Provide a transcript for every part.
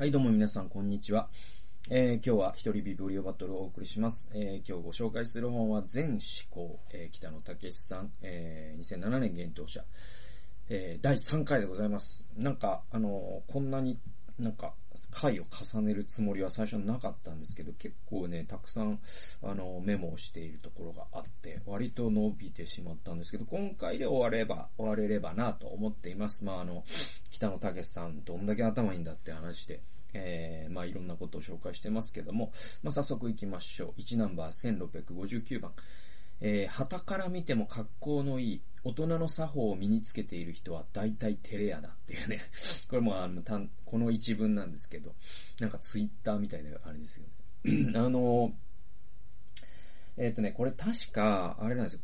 はい、どうも皆さん、こんにちは。えー今日は一人ビブリオバトルをお送りします。えー今日ご紹介する本は全思考、えー北野武さん、えー2007年現当者、えー第3回でございます。なんか、あのーこんなになんか、回を重ねるつもりは最初なかったんですけど、結構ね、たくさん、あの、メモをしているところがあって、割と伸びてしまったんですけど、今回で終われば、終われればなと思っています。まあ、あの、北野武さん、どんだけ頭いいんだって話で、えー、まあいろんなことを紹介してますけども、まあ早速行きましょう。1ナンバー1659番。えー、旗から見ても格好のいい、大人の作法を身につけている人は大体テレアだっていうね。これもあの、たんこの一文なんですけど、なんかツイッターみたいなあれですよね。あの、えっ、とね、これ確か、あれなんですよ。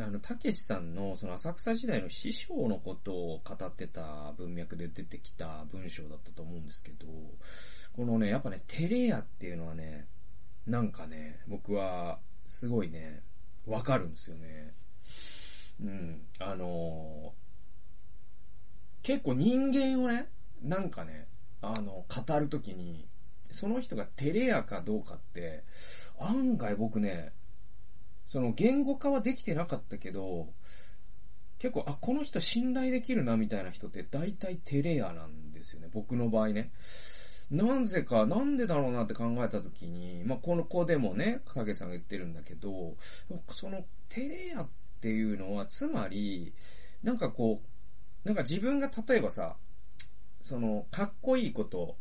あの、たけしさんの、その浅草時代の師匠のことを語ってた文脈で出てきた文章だったと思うんですけど、このね、やっぱね、テレアっていうのはね、なんかね、僕は、すごいね、わかるんですよね。うん。あの結構人間をね、なんかね、あの、語るときに、その人がテレアかどうかって、案外僕ね、その言語化はできてなかったけど、結構、あ、この人信頼できるなみたいな人って大体テレアなんですよね。僕の場合ね。なぜか、なんでだろうなって考えたときに、まあ、この子でもね、影さんが言ってるんだけど、そのテレアっていうのは、つまり、なんかこう、なんか自分が例えばさ、その、かっこいいこと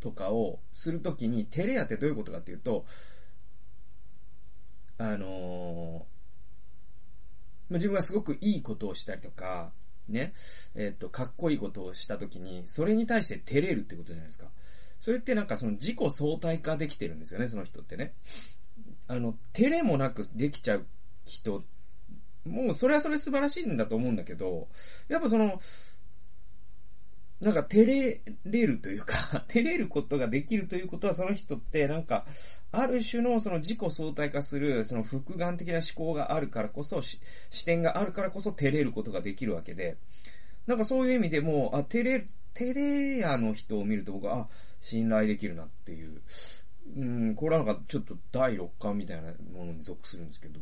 とかをするときに、テレアってどういうことかっていうと、あのまあ自分がすごくいいことをしたりとか、ね、えっ、と、かっこいいことをしたときに、それに対して照れるってことじゃないですか。それってなんかその自己相対化できてるんですよね、その人ってね。あの、照れもなくできちゃう人、もうそれはそれ素晴らしいんだと思うんだけど、やっぱその、なんか照れれるというか、照れることができるということはその人ってなんか、ある種のその自己相対化する、その複眼的な思考があるからこそ、視点があるからこそ照れることができるわけで、なんかそういう意味でも、あ、照れ、照れ屋の人を見ると僕は、あ、信頼できるなっていう。うん、これはなんかちょっと第六感みたいなものに属するんですけど、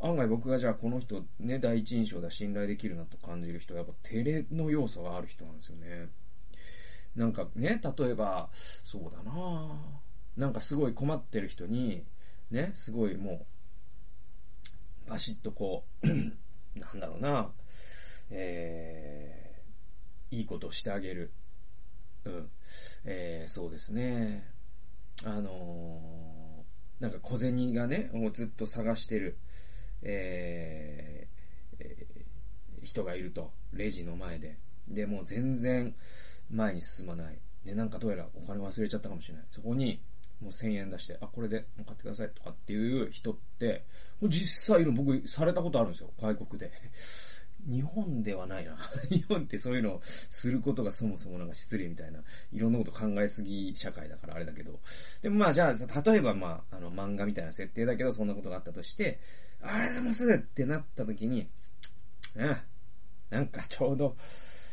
案外僕がじゃあこの人ね、第一印象で信頼できるなと感じる人はやっぱ照れの要素がある人なんですよね。なんかね、例えば、そうだななんかすごい困ってる人に、ね、すごいもう、バシッとこう、なんだろうなえー、いいことをしてあげる。うん。えー、そうですね。あのー、なんか小銭がね、もうずっと探してる、えーえー人がいると。レジの前で。で、もう全然前に進まない。で、なんかどうやらお金忘れちゃったかもしれない。そこに、もう1000円出して、あ、これでもう買ってくださいとかっていう人って、実際いる僕されたことあるんですよ。外国で。日本ではないな。日本ってそういうのをすることがそもそもなんか失礼みたいな、いろんなこと考えすぎ社会だからあれだけど。でもまあじゃあ、例えばまあ、あの漫画みたいな設定だけど、そんなことがあったとして、ありがとうございますってなった時に、うん、なんかちょうど、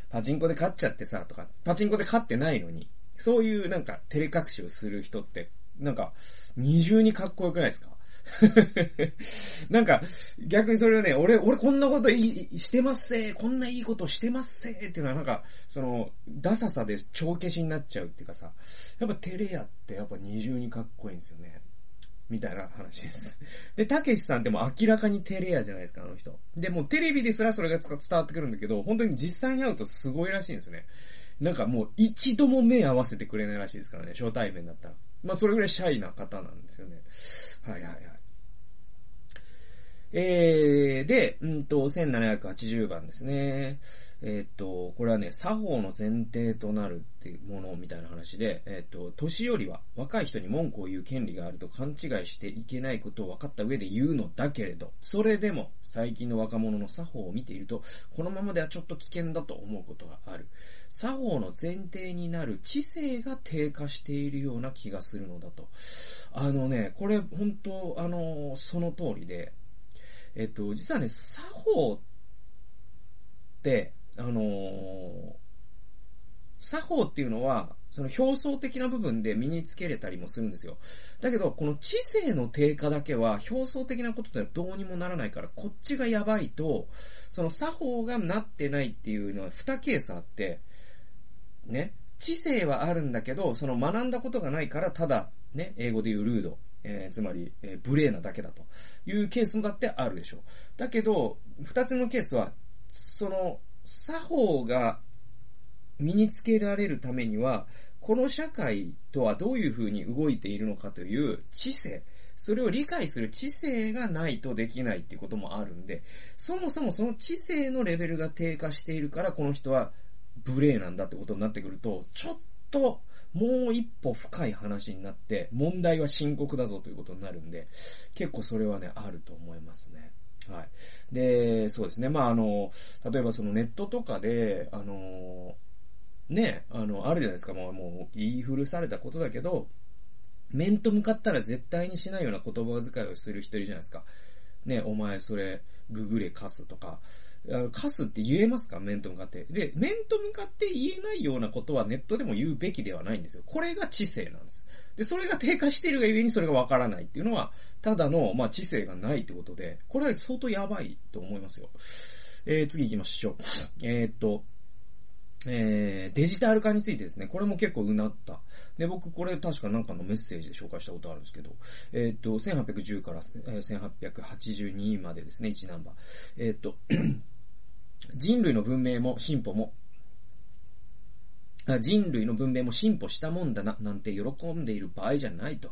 パチンコで勝っちゃってさ、とか、パチンコで勝ってないのに、そういうなんか照れ隠しをする人って、なんか、二重にかっこよくないですか？なんか、逆にそれをね、俺、俺こんなこといいしてますせこんないいことしてますせっていうのはなんか、その、ダサさで帳消しになっちゃうっていうかさ、やっぱテレアってやっぱ二重にかっこいいんですよね。みたいな話です。で、たけしさんってもう明らかにテレアじゃないですか、あの人。で、もうテレビですらそれが伝わってくるんだけど、本当に実際に会うとすごいらしいんですね。なんかもう一度も目合わせてくれないらしいですからね、初対面だったら。まあそれぐらいシャイな方なんですよね。はいはいはい。えー、で、うんと、1780番ですね。えっ、と、これはね、作法の前提となるっていうものみたいな話で、えっ、と、年寄りは若い人に文句を言う権利があると勘違いしていけないことを分かった上で言うのだけれど、それでも最近の若者の作法を見ていると、このままではちょっと危険だと思うことがある。作法の前提になる知性が低下しているような気がするのだと。あのね、これ本当、あの、その通りで、えっと、実はね、作法って、あのー作法っていうのは、その表層的な部分で身につけれたりもするんですよ。だけど、この知性の低下だけは表層的なことではどうにもならないから、こっちがやばいと、その作法がなってないっていうのは2ケースあって、ね、知性はあるんだけど、その学んだことがないから、ただ、ね、英語で言うルード、えー、つまり、えー、無礼なだけだというケースもだってあるでしょう。だけど、二つのケースは、その、作法が身につけられるためには、この社会とはどういうふうに動いているのかという知性、それを理解する知性がないとできないっていうこともあるんで、そもそもその知性のレベルが低下しているから、この人は無礼なんだってことになってくると、ちょっと、もう一歩深い話になって、問題は深刻だぞということになるんで、結構それはね、あると思いますね。はい。で、そうですね。まあ、あの、例えばそのネットとかで、あの、ね、あの、あるじゃないですか。もう、もう言い古されたことだけど、面と向かったら絶対にしないような言葉遣いをする人いるじゃないですか。ね、お前それ、ググレカスとか、カスって言えますか？面と向かって。で、面と向かって言えないようなことはネットでも言うべきではないんですよ。これが知性なんです。で、それが低下しているがゆえにそれがわからないっていうのは、ただの、まあ、知性がないってことで、これは相当やばいと思いますよ。えー、次行きましょう。えー、っと、えー、デジタル化についてですね、これも結構うなった。で、僕これ確かなんかのメッセージで紹介したことあるんですけど、えー、っと、1810から、1882までですね、1ナンバー。えー、っと、人類の文明も進歩も、人類の文明も進歩したもんだな、なんて喜んでいる場合じゃないと。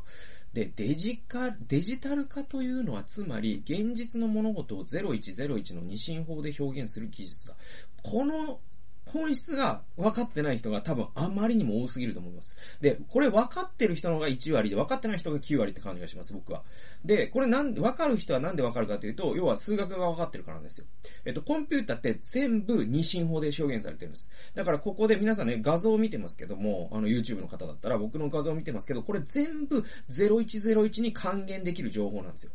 で、デジカ、デジタル化というのは、つまり、現実の物事を0101の二進法で表現する技術だ。この本質が分かってない人が多分あまりにも多すぎると思います。で、これ分かってる人のが1割で分かってない人が9割って感じがします、僕は。で、これなんで、分かる人はなんで分かるかというと、要は数学が分かってるからなんですよ。えっと、コンピュータって全部二進法で表現されてるんです。だからここで皆さんね、画像を見てますけども、あの YouTube の方だったら僕の画像を見てますけど、これ全部0101に還元できる情報なんですよ。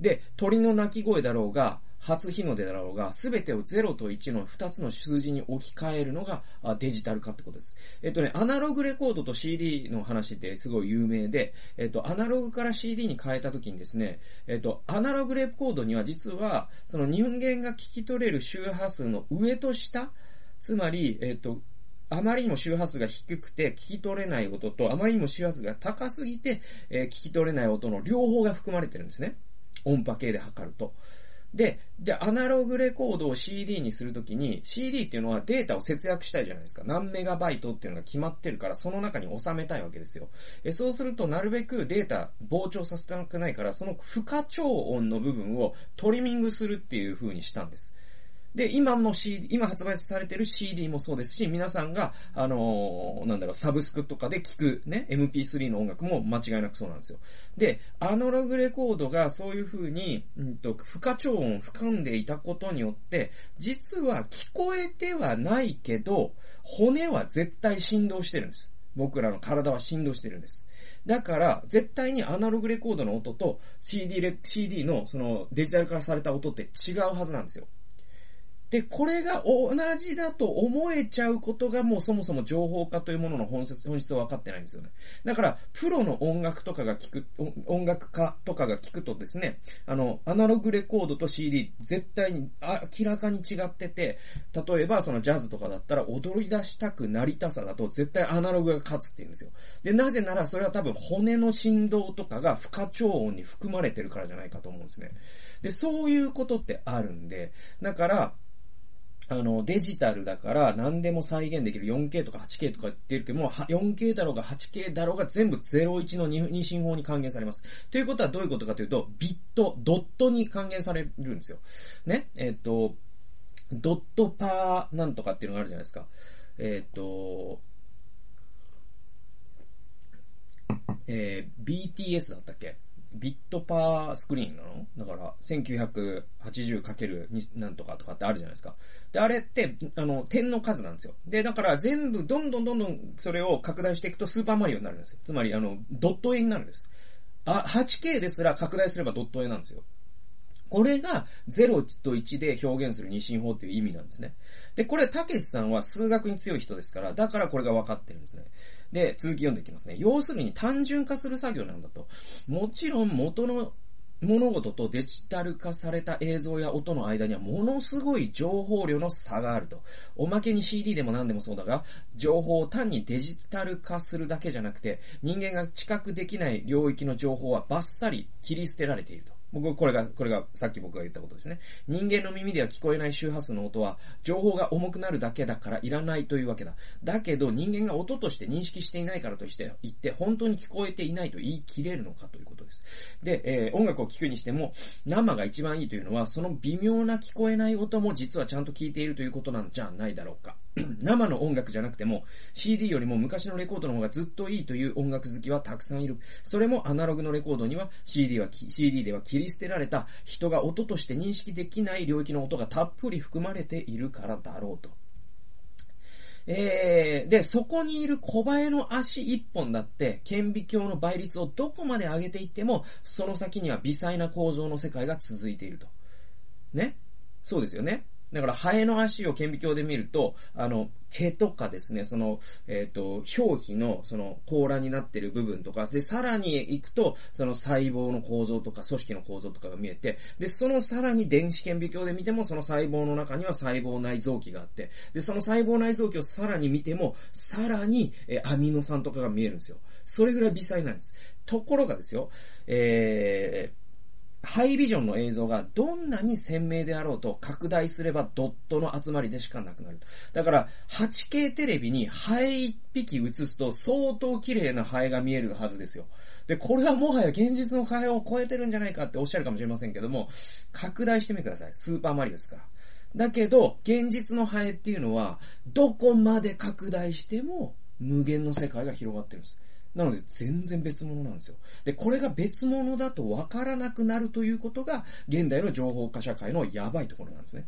で、鳥の鳴き声だろうが、初日の出だろうが、すべてを0と1の2つの数字に置き換えるのがデジタル化ってことです。えっとね、アナログレコードと CD の話ってすごい有名で、えっと、アナログから CD に変えた時にですね、えっと、アナログレコードには実は、その人間が聞き取れる周波数の上と下、つまり、えっと、あまりにも周波数が低くて聞き取れない音と、あまりにも周波数が高すぎて、えー、聞き取れない音の両方が含まれてるんですね。音波計で測ると。で、でアナログレコードを CD にするときに、CD っていうのはデータを節約したいじゃないですか。何メガバイトっていうのが決まってるから、その中に収めたいわけですよ。えそうすると、なるべくデータ膨張させたくないから、その不可超音の部分をトリミングするっていう風にしたんです。で、今の CD、今発売されてる CD もそうですし、皆さんが、あのー、なんだろう、サブスクとかで聞くね、MP3 の音楽も間違いなくそうなんですよ。で、アナログレコードがそういう風に、うんと、負荷超音を含んでいたことによって、実は聞こえてはないけど、骨は絶対振動してるんです。僕らの体は振動してるんです。だから、絶対にアナログレコードの音と CD レ、CD のそのデジタル化された音って違うはずなんですよ。で、これが同じだと思えちゃうことがもうそもそも情報化というものの本質、本質は分かってないんですよね。だから、プロの音楽とかが聞く、音楽家とかが聞くとですね、あの、アナログレコードと CD 絶対に明らかに違ってて、例えばそのジャズとかだったら踊り出したくなりたさだと絶対アナログが勝つって言うんですよ。で、なぜならそれは多分骨の振動とかが不可調音に含まれてるからじゃないかと思うんですね。で、そういうことってあるんで、だから、あの、デジタルだから何でも再現できる 4K とか 8K とか言ってるけども、4K だろうが 8K だろうが全部01の二進法に還元されます。ということはどういうことかというと、ビット、ドットに還元されるんですよ。ね？えっ、ー、と、ドットパーなんとかっていうのがあるじゃないですか。えっ、ー、と、えー、BTS だったっけ？ビットパースクリーンなの？だから、1980× なんとかとかってあるじゃないですか。で、あれって、あの、点の数なんですよ。で、だから全部、どんどんどんどんそれを拡大していくとスーパーマリオになるんですよ。つまり、あの、ドット絵になるんです。あ、8K ですら拡大すればドット絵なんですよ。これが0と1で表現する二進法っていう意味なんですね。で、これ、たけしさんは数学に強い人ですから、だからこれが分かってるんですね。で、続き読んでいきますね。要するに単純化する作業なんだと。もちろん元の物事とデジタル化された映像や音の間にはものすごい情報量の差があると。おまけに CD でも何でもそうだが、情報を単にデジタル化するだけじゃなくて、人間が知覚できない領域の情報はバッサリ切り捨てられていると。僕、これが、これが、さっき僕が言ったことですね。人間の耳では聞こえない周波数の音は、情報が重くなるだけだからいらないというわけだ。だけど、人間が音として認識していないからとして言って、本当に聞こえていないと言い切れるのかということです。で、えー、音楽を聴くにしても、生が一番いいというのは、その微妙な聞こえない音も実はちゃんと聞いているということなんじゃないだろうか。生の音楽じゃなくても CD よりも昔のレコードの方がずっといいという音楽好きはたくさんいる。それもアナログのレコードには CD は、CD では切り捨てられた人が音として認識できない領域の音がたっぷり含まれているからだろうと。えー、で、そこにいる小林の足一本だって、顕微鏡の倍率をどこまで上げていっても、その先には微細な構造の世界が続いていると。ね？そうですよね？だから、ハエの足を顕微鏡で見ると、あの、毛とかですね、その、えっ、ー、と、表皮の、その、甲羅になっている部分とか、で、さらに行くと、その細胞の構造とか、組織の構造とかが見えて、で、そのさらに電子顕微鏡で見ても、その細胞の中には細胞内臓器があって、で、その細胞内臓器をさらに見ても、さらに、え、アミノ酸とかが見えるんですよ。それぐらい微細なんです。ところがですよ、えー、ハイビジョンの映像がどんなに鮮明であろうと拡大すればドットの集まりでしかなくなる。だから、8K テレビにハエ1匹映すと相当綺麗なハエが見えるはずですよ。で、これはもはや現実のハエを超えてるんじゃないかっておっしゃるかもしれませんけども、拡大してみてください。スーパーマリオですから。だけど、現実のハエっていうのは、どこまで拡大しても無限の世界が広がってるんです。なので全然別物なんですよ。で、これが別物だと分からなくなるということが、現代の情報化社会のやばいところなんですね。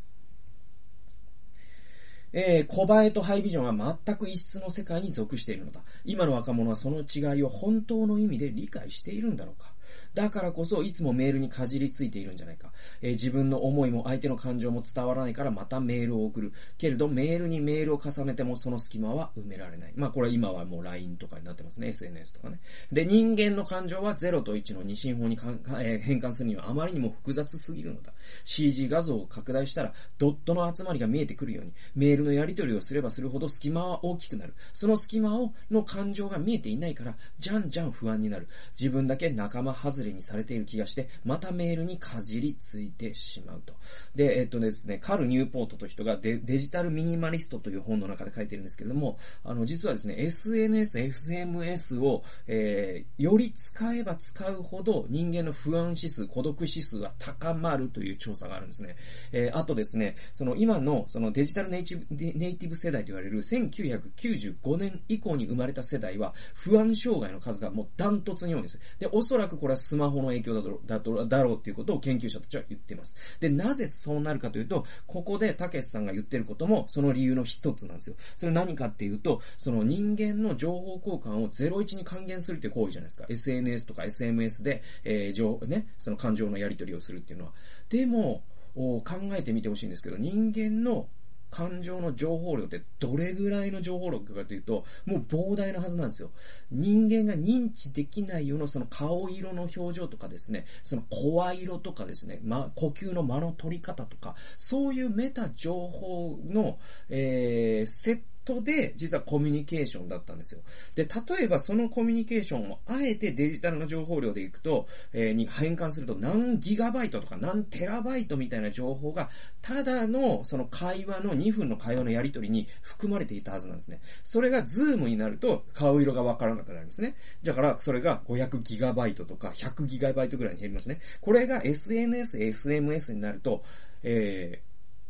えー、小映えとハイビジョンは全く異質の世界に属しているのだ。今の若者はその違いを本当の意味で理解しているんだろうか。だからこそ、いつもメールにかじりついているんじゃないか。えー、自分の思いも相手の感情も伝わらないからまたメールを送る。けれど、メールにメールを重ねてもその隙間は埋められない。まあ、これは今はもう LINE とかになってますね。SNS とかね。で、人間の感情は0と1の二進法にかんか、えー、変換するにはあまりにも複雑すぎるのだ。CG 画像を拡大したら、ドットの集まりが見えてくるように、メールのやり取りをすればするほど隙間は大きくなる。その隙間を、の感情が見えていないから、じゃんじゃん不安になる。自分だけ仲間外れにされている気がして、またメールにかじりついてしまうと。で、えっとですね、カル・ニューポートという人がデデジタルミニマリストという本の中で書いてるんですけれども、あの、実はですね、SNS、FMS を、えー、より使えば使うほど人間の不安指数、孤独指数は高まるという調査があるんですね。えー、あとですね、その今のそのデジタルネイティブネイティブ世代と言われる1995年以降に生まれた世代は不安障害の数がもうダントツに多いんです。で、おそらくこれはスマホの影響だろ、だろ、だろうっていうことを研究者たちは言っています。で、なぜそうなるかというと、ここでたけしさんが言ってることもその理由の一つなんですよ。それ何かっていうと、その人間の情報交換を01に還元するっていう行為じゃないですか。SNS とか SMS で、えー、情、ね、その感情のやり取りをするっていうのは。でも、考えてみてほしいんですけど、人間の感情の情報量ってどれぐらいの情報量かというと、もう膨大なはずなんですよ。人間が認知できないようなその顔色の表情とかですね、その声色とかですね、ま、呼吸の間の取り方とか、そういうメタ情報の、えー、セットで、実はコミュニケーションだったんですよ。で、例えばそのコミュニケーションをあえてデジタルの情報量でいくと、えー、に変換すると何ギガバイトとか何テラバイトみたいな情報が、ただのその会話の2分の会話のやり取りに含まれていたはずなんですね。それが Zoom になると顔色がわからなくなるんですね。だからそれが500ギガバイトとか100ギガバイトぐらいに減りますね。これが SNS、SMS になると、え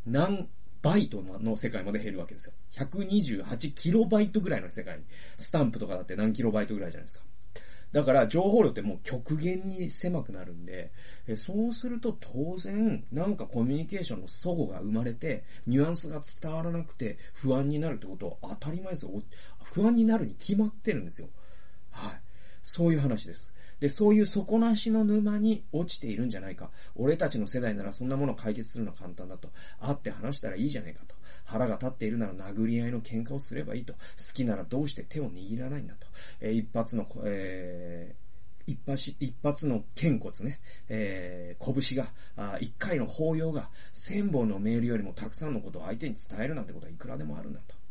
ー、何バイトの世界まで減るわけですよ。128キロバイトぐらいの世界に。スタンプとかだって何キロバイトぐらいじゃないですか。だから情報量ってもう極限に狭くなるんで、えそうすると当然なんかコミュニケーションの齟齬が生まれて、ニュアンスが伝わらなくて不安になるってことは当たり前ですよ。不安になるに決まってるんですよ。はい。そういう話です。で、そういう底なしの沼に落ちているんじゃないか。俺たちの世代ならそんなものを解決するのは簡単だと。会って話したらいいじゃないかと。腹が立っているなら殴り合いの喧嘩をすればいいと。好きならどうして手を握らないんだと。えー、一発の、えー一発、一発の拳骨ね、えー、拳が、あ一回の抱擁が、千本のメールよりもたくさんのことを相手に伝えるなんてことはいくらでもあるんだと。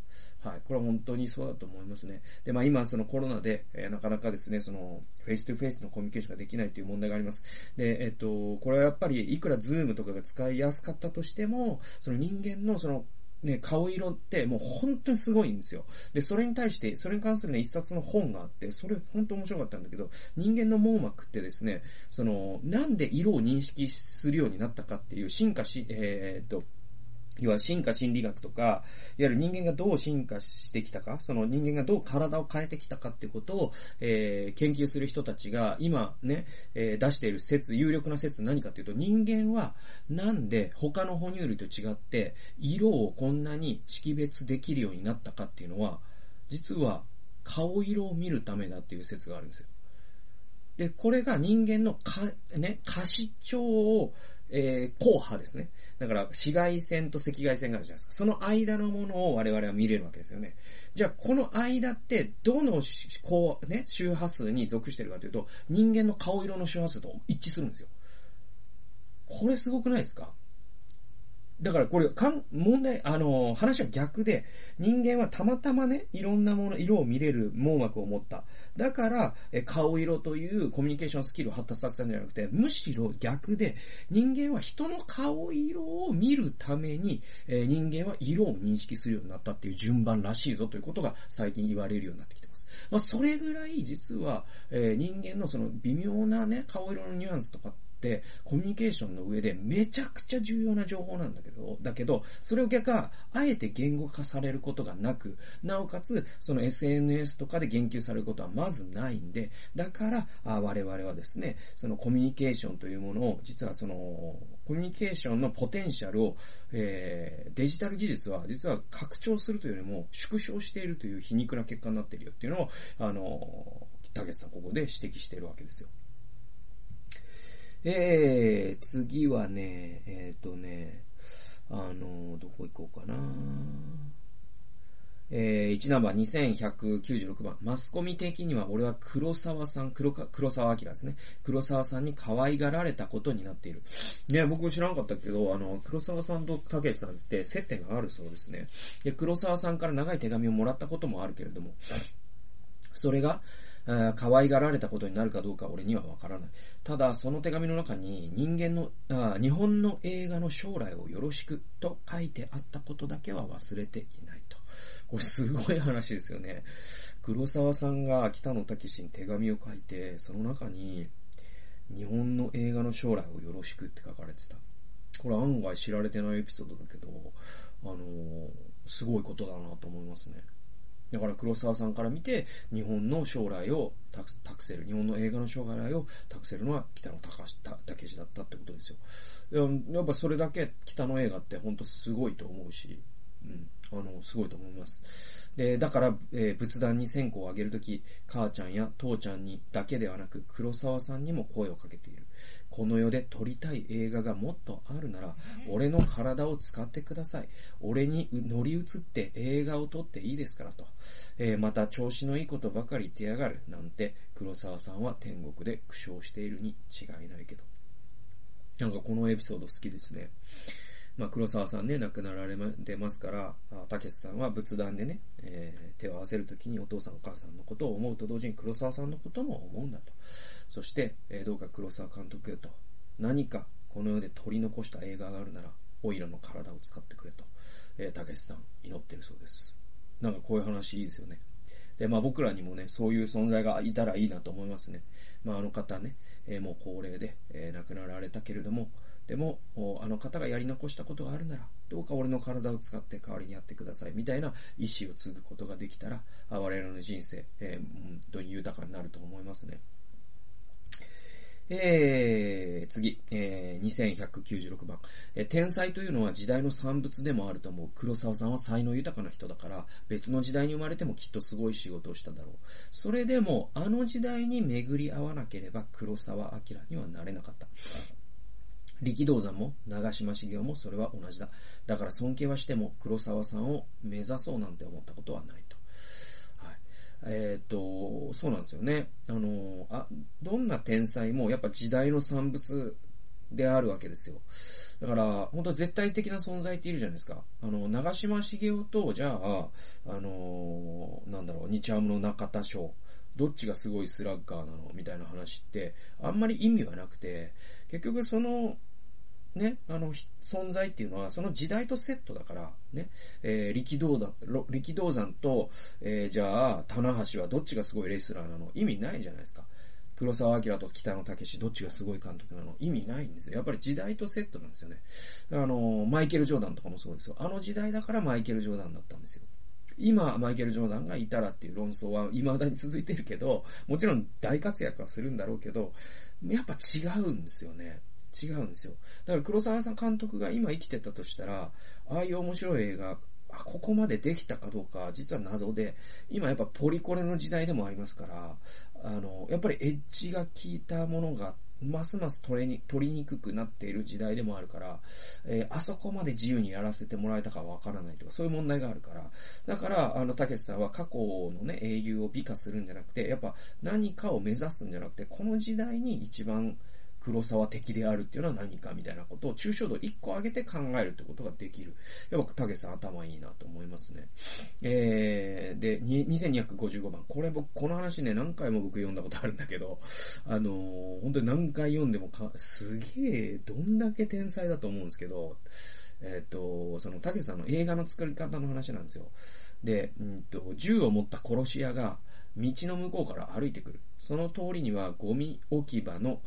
はい。これは本当にそうだと思いますね。で、まあ今そのコロナで、えー、なかなかですね、その、 face to face のコミュニケーションができないという問題があります。で、えっ、と、これはやっぱりいくらズームとかが使いやすかったとしても、その人間のそのね、顔色ってもう本当にすごいんですよ。で、それに対して、それに関するね、一冊の本があって、それ本当面白かったんだけど、人間の網膜ってですね、その、なんで色を認識するようになったかっていう進化し、えー、っと、要は進化心理学とか、いわゆる人間がどう進化してきたか、その人間がどう体を変えてきたかっていうことを、えー、研究する人たちが今ね、えー、出している説、有力な説何かっていうと、人間はなんで他の哺乳類と違って色をこんなに識別できるようになったかっていうのは、実は顔色を見るためだっていう説があるんですよ。で、これが人間のか、ね、可視鏡を、えー、硬派ですね。だから、紫外線と赤外線があるじゃないですか。その間のものを我々は見れるわけですよね。じゃあ、この間って、どの、こう、ね、周波数に属してるかというと、人間の顔色の周波数と一致するんですよ。これすごくないですか？だからこれ、かん、問題、あのー、話は逆で、人間はたまたまね、いろんなもの、色を見れる網膜を持った。だから、え、顔色というコミュニケーションスキルを発達させたんじゃなくて、むしろ逆で、人間は人の顔色を見るために、え、人間は色を認識するようになったっていう順番らしいぞということが最近言われるようになってきてます。まあ、それぐらい実は、え、人間のその微妙なね、顔色のニュアンスとか、コミュニケーションの上でめちゃくちゃ重要な情報なんだけど、だけど、それを逆が、あえて言語化されることがなく、なおかつ、その SNS とかで言及されることはまずないんで、だから、あ我々はですね、そのコミュニケーションというものを、実はその、コミュニケーションのポテンシャルを、えー、デジタル技術は実は拡張するというよりも縮小しているという皮肉な結果になっているよっていうのを、あの、たけしさんここで指摘しているわけですよ。えー、次はね、えっ、ー、とね、あの、どこ行こうかな。えー、1ナンバー2196番。マスコミ的には俺は黒沢さん、黒か、黒沢明ですね。黒沢さんに可愛がられたことになっている。ね、僕知らなかったけど、あの、黒沢さんと竹内さんって接点があるそうですね。で、黒沢さんから長い手紙をもらったこともあるけれども、それが、可愛がられたことになるかどうか俺にはわからない。ただ、その手紙の中に人間のあ、日本の映画の将来をよろしくと書いてあったことだけは忘れていないと。これすごい話ですよね。黒沢さんが北野武に手紙を書いて、その中に日本の映画の将来をよろしくって書かれてた。これ案外知られてないエピソードだけど、あのー、すごいことだなと思いますね。だから黒沢さんから見て、日本の将来を託せる、日本の映画の将来を託せるのは北野武史だったってことですよ。やっぱそれだけ北の映画って本当すごいと思うし、うん。あの、すごいと思います。で、だから、えー、仏壇に線香をあげるとき、母ちゃんや父ちゃんにだけではなく、黒沢さんにも声をかけている。この世で撮りたい映画がもっとあるなら、俺の体を使ってください。俺に乗り移って映画を撮っていいですからと。えー、また調子のいいことばかり言ってやがる。なんて、黒沢さんは天国で苦笑しているに違いないけど。なんかこのエピソード好きですね。まあ、黒沢さんね、亡くなられてますから、たけしさんは仏壇でね、えー、手を合わせるときにお父さんお母さんのことを思うと同時に黒沢さんのことも思うんだと。そして、え、どうか黒沢監督よと、何かこの世で取り残した映画があるなら、オイラの体を使ってくれと、えー、たけしさん祈ってるそうです。なんかこういう話いいですよね。で、まあ僕らにもね、そういう存在がいたらいいなと思いますね。まああの方ね、えー、もう高齢で、えー、亡くなられたけれども、でも、あの方がやり残したことがあるなら、どうか俺の体を使って代わりにやってください、みたいな意思を継ぐことができたら、我々の人生、えー、本当に豊かになると思いますね。えー、次、えー、2196番、えー、天才というのは時代の産物でもあると思う。黒沢さんは才能豊かな人だから、別の時代に生まれてもきっとすごい仕事をしただろう。それでも、あの時代に巡り合わなければ黒沢明にはなれなかった。力道山も長島茂雄もそれは同じだ。だから尊敬はしても黒沢さんを目指そうなんて思ったことはないと。はい。えっ、と、そうなんですよね。あの、あ、どんな天才もやっぱ時代の産物であるわけですよ。だから、本当絶対的な存在っているじゃないですか。あの、長島茂雄と、じゃあ、あのなんだろう、日ハムの中田翔。どっちがすごいスラッガーなの？みたいな話って、あんまり意味はなくて、結局その、ね、あの、存在っていうのは、その時代とセットだから、ね、えー、力道山、力道山と、えー、じゃあ、棚橋はどっちがすごいレスラーなの？意味ないじゃないですか。黒沢明と北野武どっちがすごい監督なの？意味ないんですよ。やっぱり時代とセットなんですよね。あの、マイケル・ジョーダンとかもそうですよ。あの時代だからマイケル・ジョーダンだったんですよ。今、マイケル・ジョーダンがいたらっていう論争は未だに続いてるけど、もちろん大活躍はするんだろうけど、やっぱ違うんですよね。違うんですよ。だから黒沢さん監督が今生きてたとしたら、ああいう面白い映画、あ、ここまでできたかどうか、実は謎で、今やっぱポリコレの時代でもありますから、あの、やっぱりエッジが効いたものが、ますます取れに、取りにくくなっている時代でもあるから、えー、あそこまで自由にやらせてもらえたかわからないとか、そういう問題があるから、だから、あの、たけしさんは過去のね、英雄を美化するんじゃなくて、やっぱ何かを目指すんじゃなくて、この時代に一番、黒沢的であるっていうのは何かみたいなことを抽象度1個上げて考えるってことができる。やっぱ、たけさん頭いいなと思いますね。えー、で、2255番。これ僕、この話ね、何回も僕読んだことあるんだけど、あのー、本当に何回読んでもか、すげえ、どんだけ天才だと思うんですけど、えっ、ー、と、その、たけさんの映画の作り方の話なんですよ。で、うんと、銃を持った殺し屋が、道の向こうから歩いてくる。その通りにはゴミ置き場の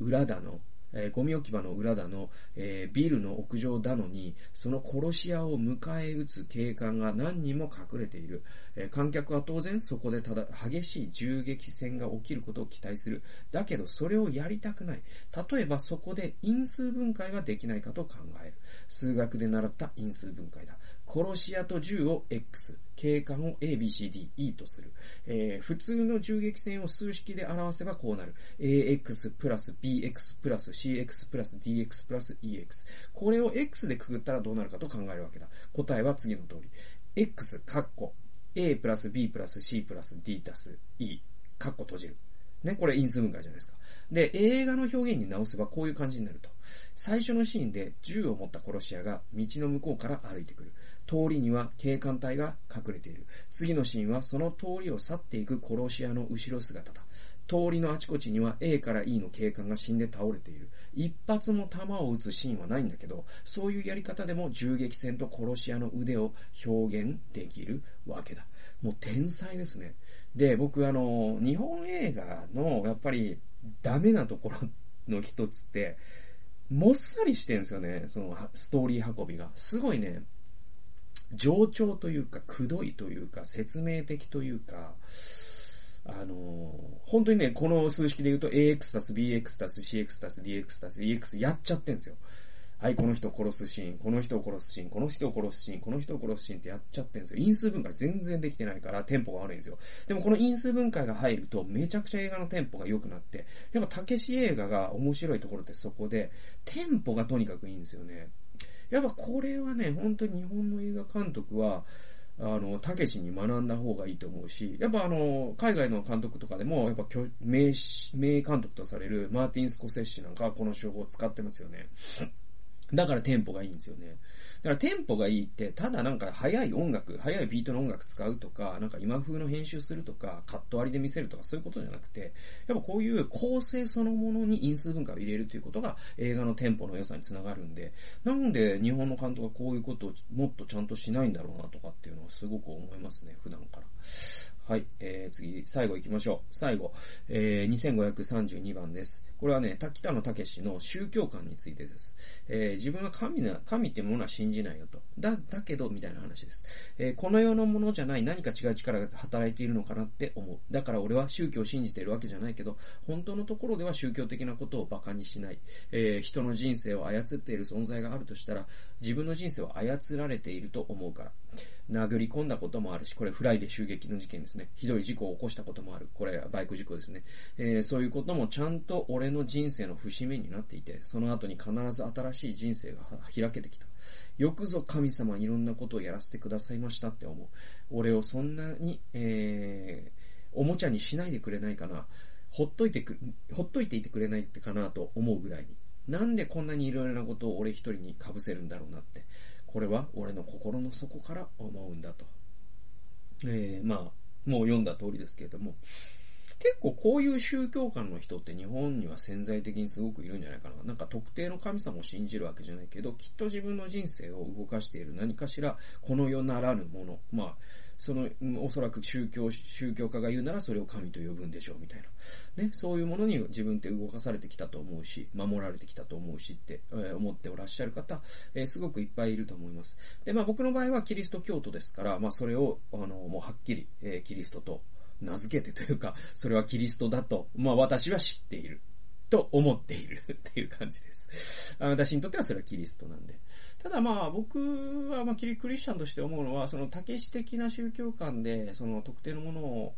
裏だの、えー、ゴミ置き場の裏だの、えー、ビルの屋上だのに、その殺し屋を迎え撃つ警官が何人も隠れている。えー、観客は当然そこでただ激しい銃撃戦が起きることを期待する。だけどそれをやりたくない。例えばそこで因数分解はできないかと考える。数学で習った因数分解だ。殺し屋と銃を X、警官を A, B, C, D, E とする。えー、普通の銃撃戦を数式で表せばこうなる。AX プラス BX プラス CX プラス DX プラス EX。これを X でくぐったらどうなるかと考えるわけだ。答えは次の通り。X、カッコ、A プラス B プラス C プラス D 足す E、カッコ閉じる。ね、これ因数分解じゃないですか。で、映画の表現に直せばこういう感じになると。最初のシーンで銃を持った殺し屋が道の向こうから歩いてくる。通りには警官隊が隠れている。次のシーンはその通りを去っていく殺し屋の後ろ姿だ。通りのあちこちには A から E の警官が死んで倒れている。一発も弾を撃つシーンはないんだけど、そういうやり方でも銃撃戦と殺し屋の腕を表現できるわけだ。もう天才ですね。で、僕あの、日本映画のやっぱりダメなところの一つって、もっさりしてんですよね、そのストーリー運びが。すごいね、冗長というか、くどいというか、説明的というか、あの本当にね、この数式で言うと AX たす BX たす CX たす DX たす EX やっちゃってんですよ。はい、この人を殺すシーン、この人を殺すシーン、この人を殺すシーン、この人を殺すシーンってやっちゃってんですよ。因数分解全然できてないからテンポが悪いんですよ。でもこの因数分解が入るとめちゃくちゃ映画のテンポが良くなって、やっぱたけし映画が面白いところってそこで、テンポがとにかくいいんですよね。やっぱこれはね、本当に日本の映画監督は、あの、たけしに学んだ方がいいと思うし、やっぱあの、海外の監督とかでも、やっぱ名、名監督とされるマーティン・スコセッシなんかはこの手法を使ってますよね。だからテンポがいいんですよね。だからテンポがいいって、ただなんか速い音楽、速いビートの音楽使うとか、なんか今風の編集するとか、カット割りで見せるとかそういうことじゃなくて、やっぱこういう構成そのものに因数分解を入れるということが映画のテンポの良さにつながるんで、なんで日本の監督はこういうことをもっとちゃんとしないんだろうなとかっていうのはすごく思いますね、普段から。はい。えー、次、最後行きましょう。最後、えー、2532番です。これはね、北野武の宗教観についてです。えー、自分は神な、神ってものは信じないよと。だ、だけど、みたいな話です。えー、この世のものじゃない何か違う力が働いているのかなって思う。だから俺は宗教を信じているわけじゃないけど、本当のところでは宗教的なことを馬鹿にしない。えー、人の人生を操っている存在があるとしたら、自分の人生を操られていると思うから。殴り込んだこともあるし、これフライデ襲撃の事件ですね。ひどい事故を起こしたこともある。これバイク事故ですね。えー、そういうこともちゃんと俺の人生の節目になっていて、その後に必ず新しい人生が開けてきた。よくぞ神様いろんなことをやらせてくださいましたって思う。俺をそんなに、えー、おもちゃにしないでくれないかな。ほっといてく、ほっといていてくれないってかなと思うぐらいに。なんでこんなにいろいろなことを俺一人に被せるんだろうなって。これは俺の心の底から思うんだと。えー、まあ、もう読んだ通りですけれども、結構こういう宗教観の人って日本には潜在的にすごくいるんじゃないかな。なんか特定の神様を信じるわけじゃないけど、きっと自分の人生を動かしている何かしら、この世ならぬもの。まあ、その、おそらく宗教、宗教家が言うならそれを神と呼ぶんでしょう、みたいな。ね、そういうものに自分って動かされてきたと思うし、守られてきたと思うしって、えー、思っておらっしゃる方、えー、すごくいっぱいいると思います。で、まあ僕の場合はキリスト教徒ですから、まあそれを、あの、もうはっきり、えー、キリストと名付けてというか、それはキリストだと、まあ私は知っている。と思っているっていう感じです。私にとってはそれはキリストなんで。ただまあ僕はまあキリクリスチャンとして思うのは、その竹史的な宗教観で、その特定のものを、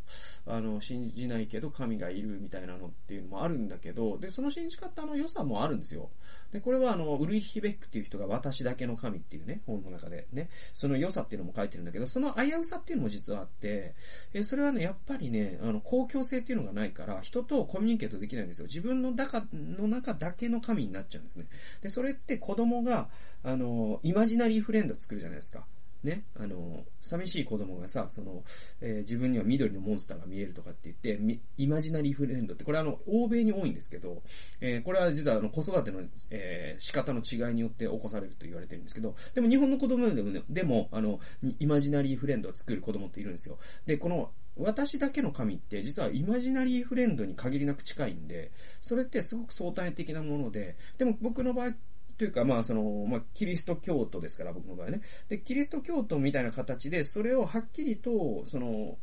あの、信じないけど神がいるみたいなのっていうのもあるんだけど、で、その信じ方の良さもあるんですよ。で、これはあの、ウルイヒベックっていう人が私だけの神っていうね、本の中でね、その良さっていうのも書いてるんだけど、その危うさっていうのも実はあって、え、それはね、やっぱりね、あの、公共性っていうのがないから、人とコミュニケートできないんですよ。自分の中の中だけの神になっちゃうんですね。で、それって子供が、あの、イマジナリーフレンド作るじゃないですか。ね、あの、寂しい子供がさ、その、えー、自分には緑のモンスターが見えるとかって言って、イマジナリーフレンドって、これあの、欧米に多いんですけど、えー、これは実はあの、子育ての、えー、仕方の違いによって起こされると言われてるんですけど、でも日本の子供でもね、でも、あの、イマジナリーフレンドを作る子供っているんですよ。で、この、私だけの神って実はイマジナリーフレンドに限りなく近いんで、それってすごく相対的なもので、でも僕の場合というか、まあ、その、まあ、キリスト教徒ですから、僕の場合ね。で、キリスト教徒みたいな形で、それをはっきりと、その、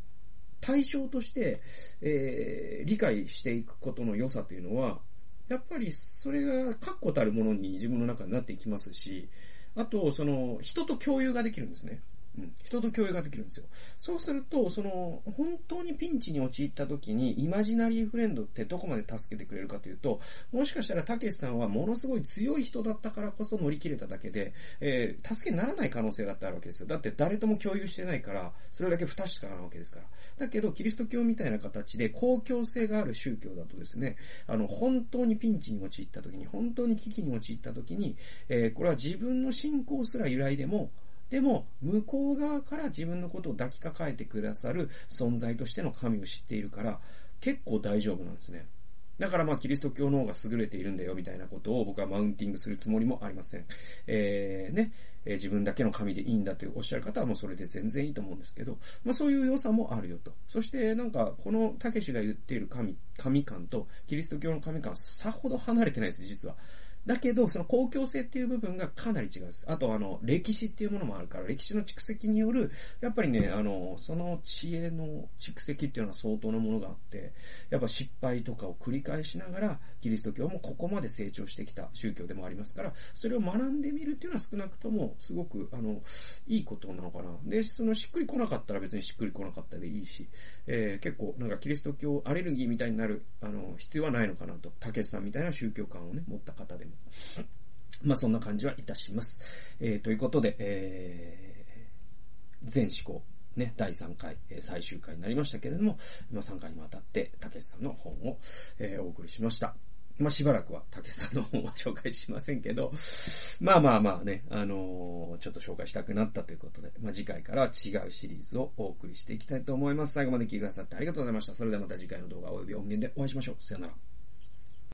対象として、えー、理解していくことの良さというのは、やっぱりそれが確固たるものに自分の中になっていきますし、あと、その、人と共有ができるんですね。うん。人と共有ができるんですよ。そうすると、その、本当にピンチに陥った時に、イマジナリーフレンドってどこまで助けてくれるかというと、もしかしたらたけしさんはものすごい強い人だったからこそ乗り切れただけで、えー、助けにならない可能性だってあるわけですよ。だって誰とも共有してないから、それだけ不確かなわけですから。だけど、キリスト教みたいな形で公共性がある宗教だとですね、あの、本当にピンチに陥った時に、本当に危機に陥った時に、えー、これは自分の信仰すら由来でも、でも、向こう側から自分のことを抱きかかえてくださる存在としての神を知っているから、結構大丈夫なんですね。だからまあキリスト教の方が優れているんだよみたいなことを僕はマウンティングするつもりもありません。えー、ね、えー、自分だけの神でいいんだというおっしゃる方はもうそれで全然いいと思うんですけど、まあそういう良さもあるよと。そしてなんかこのたけしが言っている神、神感とキリスト教の神感はさほど離れてないです、実は。だけど、その公共性っていう部分がかなり違うんです。あと、あの、歴史っていうものもあるから、歴史の蓄積による、やっぱりね、あの、その知恵の蓄積っていうのは相当なものがあって、やっぱ失敗とかを繰り返しながら、キリスト教もここまで成長してきた宗教でもありますから、それを学んでみるっていうのは少なくとも、すごく、あの、いいことなのかな。で、そのしっくり来なかったら別にしっくり来なかったでいいし、えー、結構、なんかキリスト教アレルギーみたいになる、あの、必要はないのかなと。竹さんみたいな宗教観をね、持った方でも。まあそんな感じはいたします。えー、ということで、えー、全思考。ね、第3回、え、最終回になりましたけれども、まあ3回にわたって、たけしさんの本を、えー、お送りしました。まあ、しばらくは、たけしさんの本は紹介しませんけど、まあまあまあね、あのー、ちょっと紹介したくなったということで、まあ次回からは違うシリーズをお送りしていきたいと思います。最後まで聞いてくださってありがとうございました。それではまた次回の動画及び音源でお会いしましょう。さよなら。